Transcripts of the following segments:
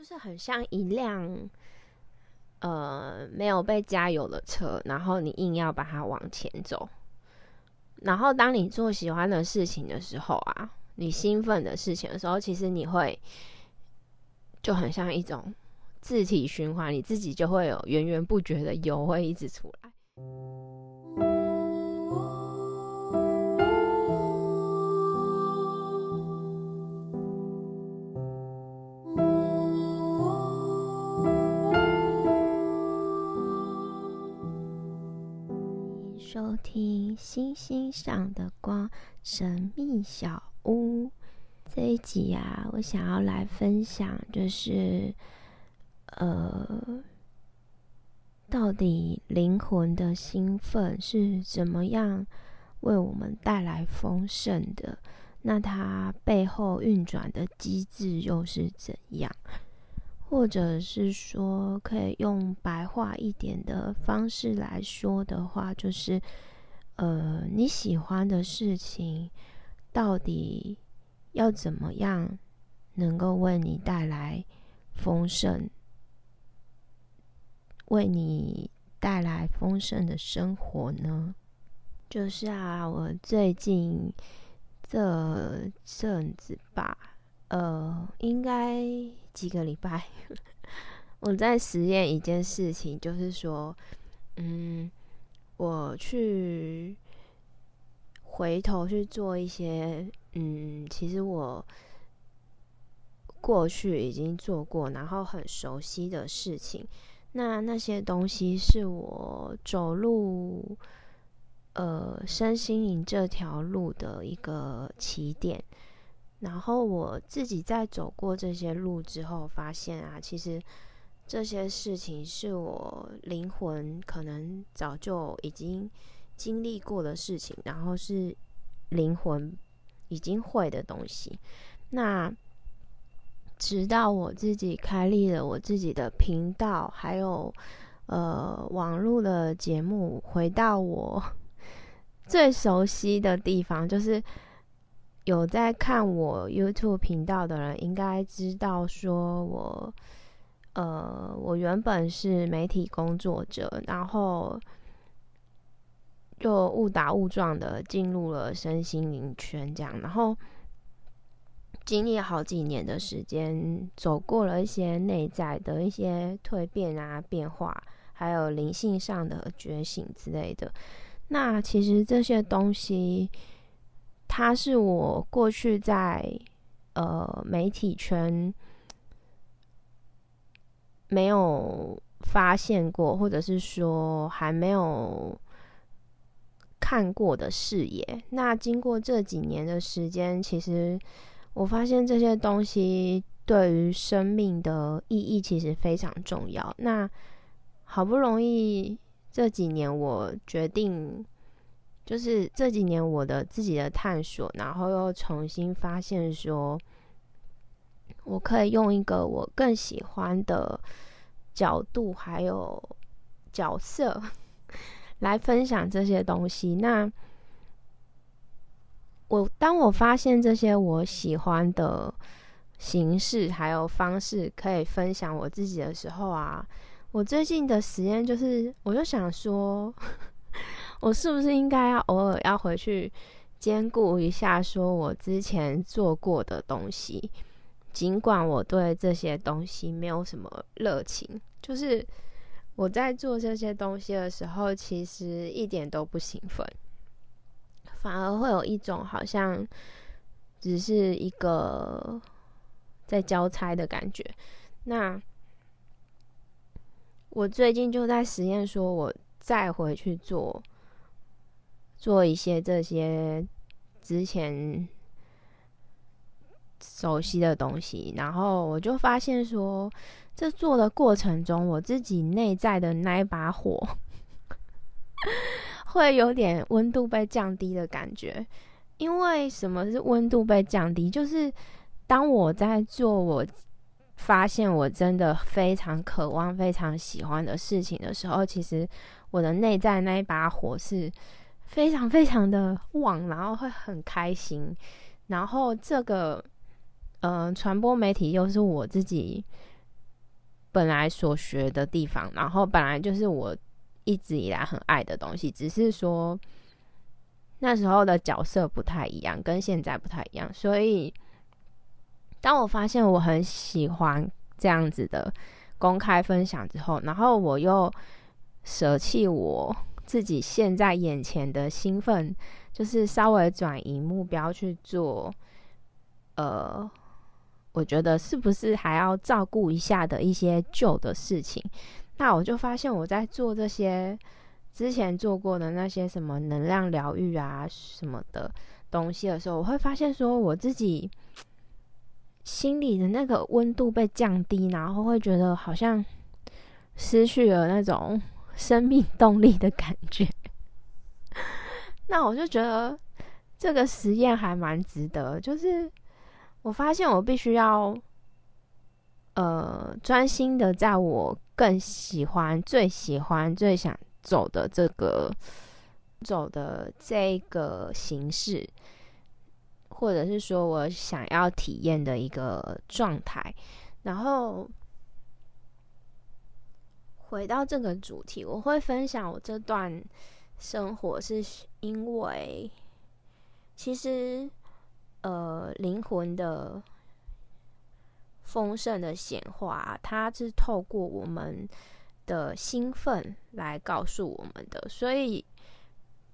就是很像一辆呃没有被加油的车，然后你硬要把它往前走。然后当你做喜欢的事情的时候啊，你兴奋的事情的时候，其实你会就很像一种自体循环，你自己就会有源源不绝的油会一直出来。收听星星上的光神秘小屋这一集啊，我想要来分享，就是呃，到底灵魂的兴奋是怎么样为我们带来丰盛的？那它背后运转的机制又是怎样？或者是说，可以用白话一点的方式来说的话，就是，呃，你喜欢的事情，到底要怎么样能够为你带来丰盛，为你带来丰盛的生活呢？就是啊，我最近这阵子吧，呃，应该。几个礼拜，我在实验一件事情，就是说，嗯，我去回头去做一些，嗯，其实我过去已经做过，然后很熟悉的事情。那那些东西是我走路，呃，身心灵这条路的一个起点。然后我自己在走过这些路之后，发现啊，其实这些事情是我灵魂可能早就已经经历过的事情，然后是灵魂已经会的东西。那直到我自己开立了我自己的频道，还有呃网络的节目，回到我 最熟悉的地方，就是。有在看我 YouTube 频道的人，应该知道说我，呃，我原本是媒体工作者，然后就误打误撞的进入了身心灵圈，这样，然后经历好几年的时间，走过了一些内在的一些蜕变啊、变化，还有灵性上的觉醒之类的。那其实这些东西。它是我过去在呃媒体圈没有发现过，或者是说还没有看过的视野。那经过这几年的时间，其实我发现这些东西对于生命的意义其实非常重要。那好不容易这几年，我决定。就是这几年我的自己的探索，然后又重新发现说，我可以用一个我更喜欢的角度还有角色 来分享这些东西。那我当我发现这些我喜欢的形式还有方式可以分享我自己的时候啊，我最近的实验就是，我就想说。我是不是应该要偶尔要回去兼顾一下，说我之前做过的东西？尽管我对这些东西没有什么热情，就是我在做这些东西的时候，其实一点都不兴奋，反而会有一种好像只是一个在交差的感觉。那我最近就在实验，说我再回去做。做一些这些之前熟悉的东西，然后我就发现说，这做的过程中，我自己内在的那一把火 会有点温度被降低的感觉。因为什么是温度被降低？就是当我在做我发现我真的非常渴望、非常喜欢的事情的时候，其实我的内在那一把火是。非常非常的旺，然后会很开心。然后这个，嗯，传播媒体又是我自己本来所学的地方，然后本来就是我一直以来很爱的东西，只是说那时候的角色不太一样，跟现在不太一样。所以当我发现我很喜欢这样子的公开分享之后，然后我又舍弃我自己现在眼前的兴奋，就是稍微转移目标去做，呃。我觉得是不是还要照顾一下的一些旧的事情？那我就发现我在做这些之前做过的那些什么能量疗愈啊什么的东西的时候，我会发现说我自己心里的那个温度被降低，然后会觉得好像失去了那种生命动力的感觉。那我就觉得这个实验还蛮值得，就是。我发现我必须要，呃，专心的在我更喜欢、最喜欢、最想走的这个走的这个形式，或者是说我想要体验的一个状态。然后回到这个主题，我会分享我这段生活，是因为其实。呃，灵魂的丰盛的显化，它是透过我们的兴奋来告诉我们的。所以，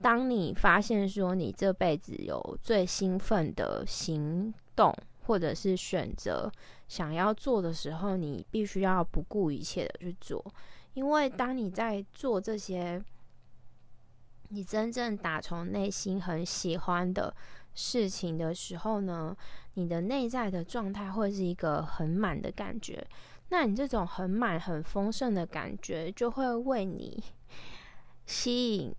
当你发现说你这辈子有最兴奋的行动，或者是选择想要做的时候，你必须要不顾一切的去做。因为当你在做这些，你真正打从内心很喜欢的。事情的时候呢，你的内在的状态会是一个很满的感觉。那你这种很满、很丰盛的感觉，就会为你 吸引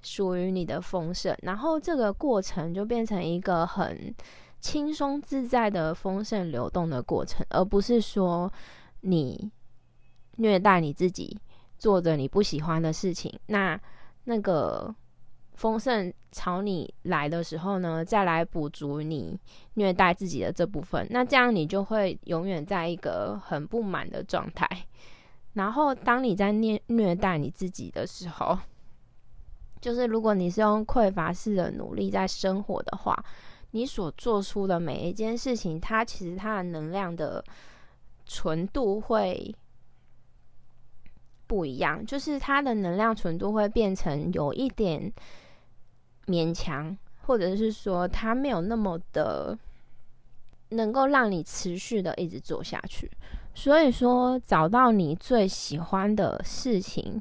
属于你的丰盛，然后这个过程就变成一个很轻松自在的丰盛流动的过程，而不是说你虐待你自己，做着你不喜欢的事情。那那个。丰盛朝你来的时候呢，再来补足你虐待自己的这部分，那这样你就会永远在一个很不满的状态。然后，当你在虐虐待你自己的时候，就是如果你是用匮乏式的努力在生活的话，你所做出的每一件事情，它其实它的能量的纯度会不一样，就是它的能量纯度会变成有一点。勉强，或者是说它没有那么的能够让你持续的一直做下去。所以说，找到你最喜欢的事情，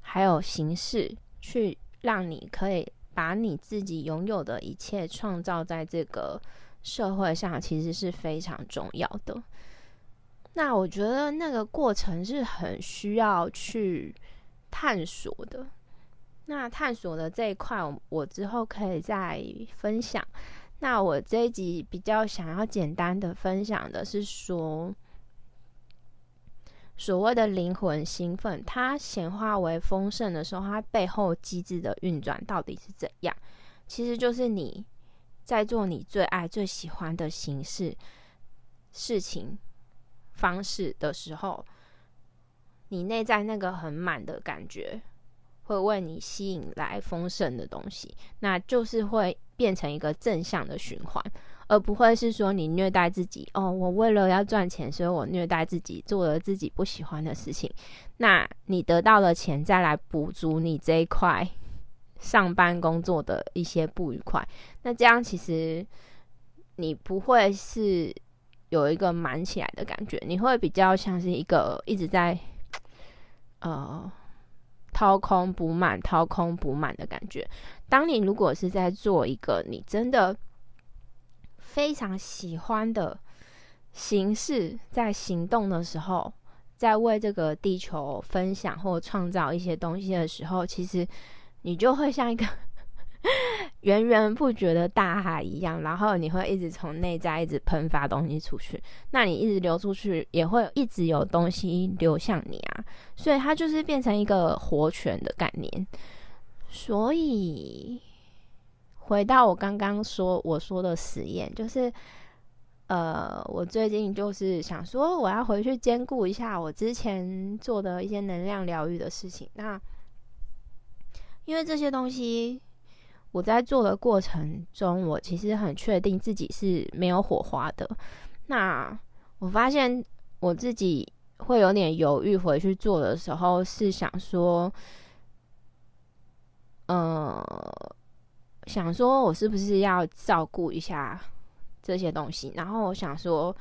还有形式，去让你可以把你自己拥有的一切创造在这个社会上，其实是非常重要的。那我觉得那个过程是很需要去探索的。那探索的这一块，我之后可以再分享。那我这一集比较想要简单的分享的是说，所谓的灵魂兴奋，它显化为丰盛的时候，它背后机制的运转到底是怎样？其实就是你在做你最爱、最喜欢的形式、事情、方式的时候，你内在那个很满的感觉。会为你吸引来丰盛的东西，那就是会变成一个正向的循环，而不会是说你虐待自己哦。我为了要赚钱，所以我虐待自己，做了自己不喜欢的事情。那你得到了钱，再来补足你这一块上班工作的一些不愉快。那这样其实你不会是有一个满起来的感觉，你会比较像是一个一直在呃。掏空补满，掏空补满的感觉。当你如果是在做一个你真的非常喜欢的形式，在行动的时候，在为这个地球分享或创造一些东西的时候，其实你就会像一个。源源不绝的大海一样，然后你会一直从内在一直喷发东西出去，那你一直流出去，也会一直有东西流向你啊。所以它就是变成一个活泉的概念。所以回到我刚刚说我说的实验，就是呃，我最近就是想说，我要回去兼顾一下我之前做的一些能量疗愈的事情。那因为这些东西，我在做的过程中，我其实很确定自己是没有火花的。那我发现我自己会有点犹豫回去做的时候，是想说，呃，想说我是不是要照顾一下。这些东西，然后我想说，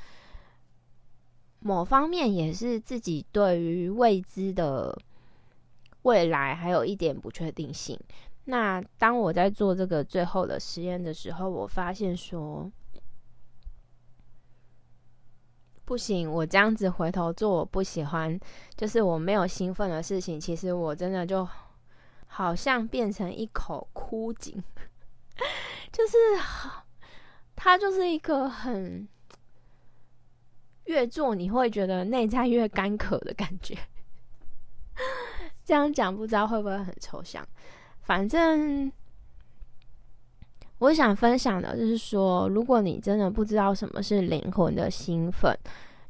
某方面也是自己对于未知的未来还有一点不确定性。那当我在做这个最后的实验的时候，我发现说，不行，我这样子回头做我不喜欢，就是我没有兴奋的事情，其实我真的就好像变成一口枯井，就是。它就是一个很越做你会觉得内在越干渴的感觉。这样讲不知道会不会很抽象？反正我想分享的就是说，如果你真的不知道什么是灵魂的兴奋，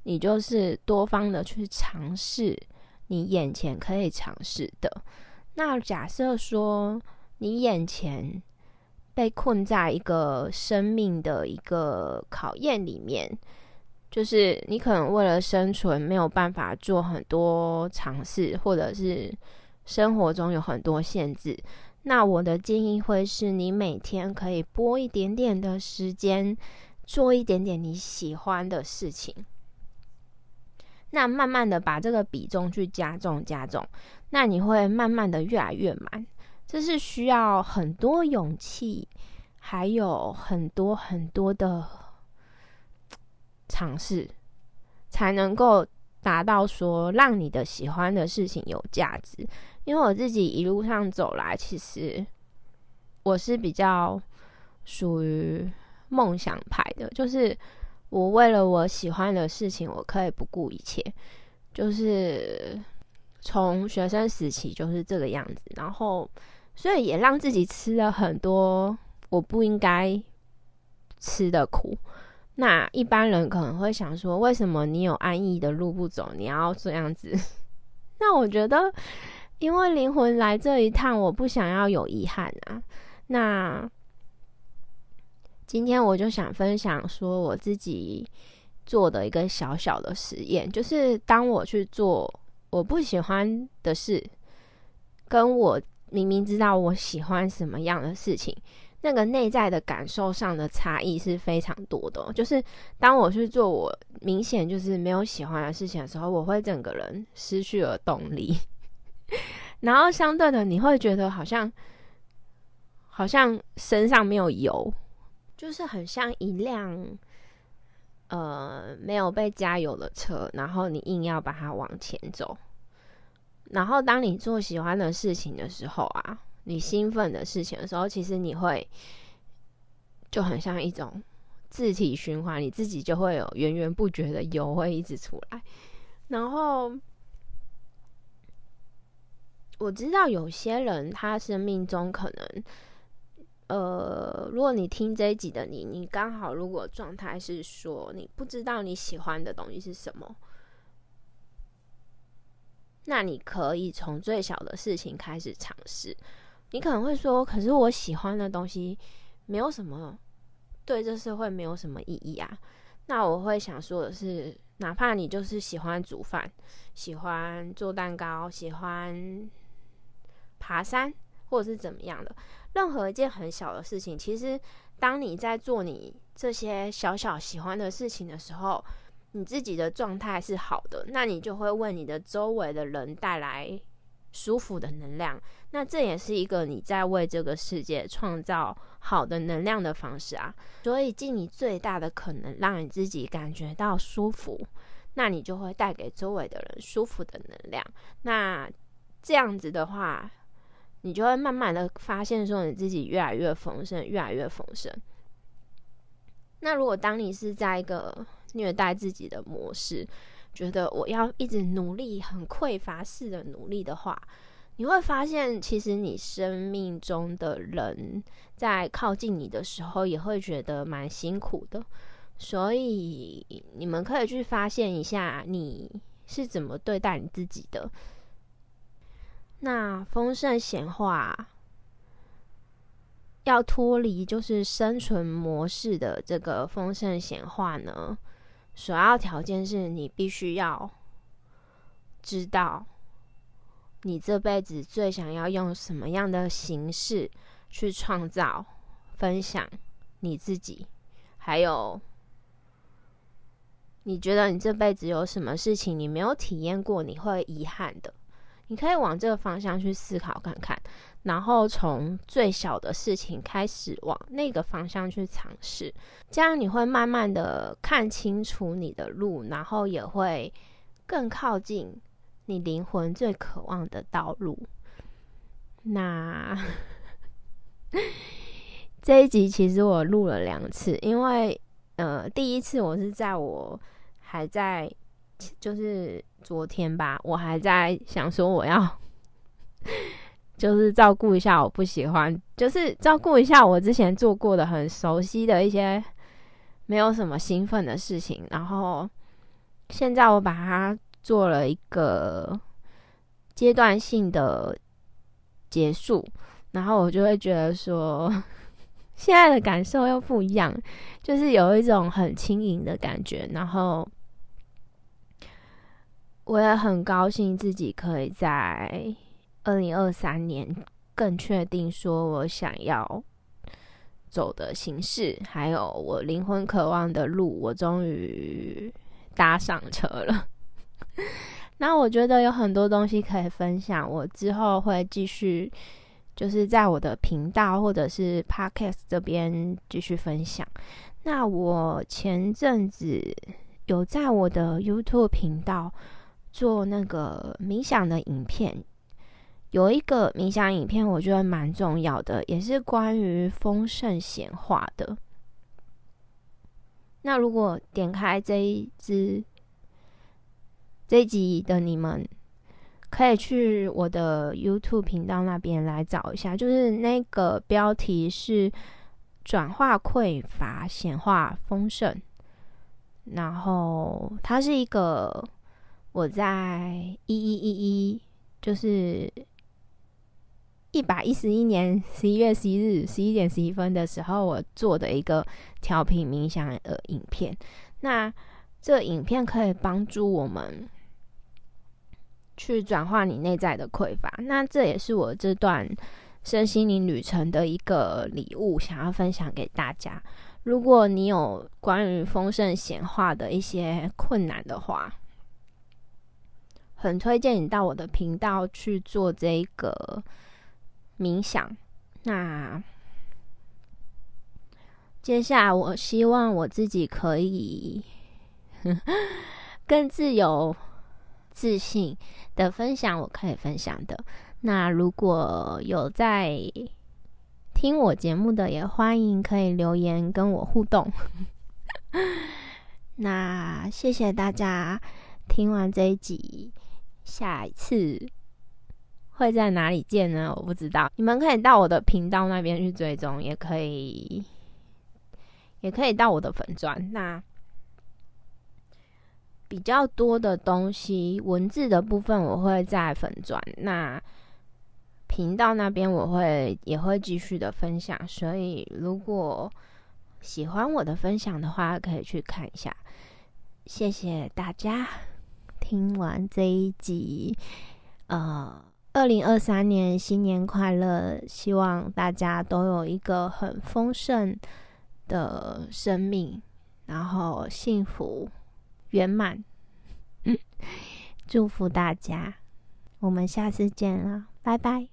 你就是多方的去尝试你眼前可以尝试的。那假设说你眼前。被困在一个生命的一个考验里面，就是你可能为了生存没有办法做很多尝试，或者是生活中有很多限制。那我的建议会是你每天可以拨一点点的时间，做一点点你喜欢的事情。那慢慢的把这个比重去加重加重，那你会慢慢的越来越满。这是需要很多勇气，还有很多很多的尝试，才能够达到说让你的喜欢的事情有价值。因为我自己一路上走来，其实我是比较属于梦想派的，就是我为了我喜欢的事情，我可以不顾一切。就是从学生时期就是这个样子，然后。所以也让自己吃了很多我不应该吃的苦。那一般人可能会想说，为什么你有安逸的路不走，你要这样子？那我觉得，因为灵魂来这一趟，我不想要有遗憾啊。那今天我就想分享说，我自己做的一个小小的实验，就是当我去做我不喜欢的事，跟我。明明知道我喜欢什么样的事情，那个内在的感受上的差异是非常多的。就是当我去做我明显就是没有喜欢的事情的时候，我会整个人失去了动力。然后相对的，你会觉得好像好像身上没有油，就是很像一辆呃没有被加油的车，然后你硬要把它往前走。然后，当你做喜欢的事情的时候啊，你兴奋的事情的时候，其实你会就很像一种自体循环，你自己就会有源源不绝的油会一直出来。然后，我知道有些人他生命中可能，呃，如果你听这一集的你，你刚好如果状态是说你不知道你喜欢的东西是什么。那你可以从最小的事情开始尝试。你可能会说：“可是我喜欢的东西没有什么，对这社会没有什么意义啊。”那我会想说的是，哪怕你就是喜欢煮饭、喜欢做蛋糕、喜欢爬山，或者是怎么样的，任何一件很小的事情，其实当你在做你这些小小喜欢的事情的时候。你自己的状态是好的，那你就会为你的周围的人带来舒服的能量。那这也是一个你在为这个世界创造好的能量的方式啊。所以尽你最大的可能，让你自己感觉到舒服，那你就会带给周围的人舒服的能量。那这样子的话，你就会慢慢的发现说，你自己越来越丰盛，越来越丰盛。那如果当你是在一个虐待自己的模式，觉得我要一直努力，很匮乏式的努力的话，你会发现，其实你生命中的人在靠近你的时候，也会觉得蛮辛苦的。所以你们可以去发现一下你是怎么对待你自己的。那丰盛显化要脱离就是生存模式的这个丰盛显化呢，首要条件是你必须要知道你这辈子最想要用什么样的形式去创造、分享你自己，还有。你觉得你这辈子有什么事情你没有体验过，你会遗憾的？你可以往这个方向去思考看看，然后从最小的事情开始往那个方向去尝试，这样你会慢慢的看清楚你的路，然后也会更靠近你灵魂最渴望的道路。那 这一集其实我录了两次，因为呃，第一次我是在我。还在，就是昨天吧，我还在想说我要，就是照顾一下我不喜欢，就是照顾一下我之前做过的很熟悉的一些没有什么兴奋的事情，然后现在我把它做了一个阶段性的结束，然后我就会觉得说，现在的感受又不一样，就是有一种很轻盈的感觉，然后。我也很高兴自己可以在二零二三年更确定说我想要走的形式，还有我灵魂渴望的路，我终于搭上车了。那我觉得有很多东西可以分享，我之后会继续就是在我的频道或者是 Podcast 这边继续分享。那我前阵子有在我的 YouTube 频道。做那个冥想的影片，有一个冥想影片，我觉得蛮重要的，也是关于丰盛显化的。那如果点开这一支这一集的你们，可以去我的 YouTube 频道那边来找一下，就是那个标题是“转化匮乏，显化丰盛”，然后它是一个。我在一一一一，就是一百一十一年十一月十一日十一点十一分的时候，我做的一个调频冥想的影片。那这影片可以帮助我们去转化你内在的匮乏。那这也是我这段身心灵旅程的一个礼物，想要分享给大家。如果你有关于丰盛显化的一些困难的话，很推荐你到我的频道去做这个冥想。那接下来，我希望我自己可以 更自由、自信的分享我可以分享的。那如果有在听我节目的，也欢迎可以留言跟我互动。那谢谢大家听完这一集。下一次会在哪里见呢？我不知道。你们可以到我的频道那边去追踪，也可以，也可以到我的粉钻。那比较多的东西，文字的部分我会在粉钻。那频道那边我会也会继续的分享。所以如果喜欢我的分享的话，可以去看一下。谢谢大家。听完这一集，呃，二零二三年新年快乐！希望大家都有一个很丰盛的生命，然后幸福圆满。祝福大家，我们下次见了，拜拜。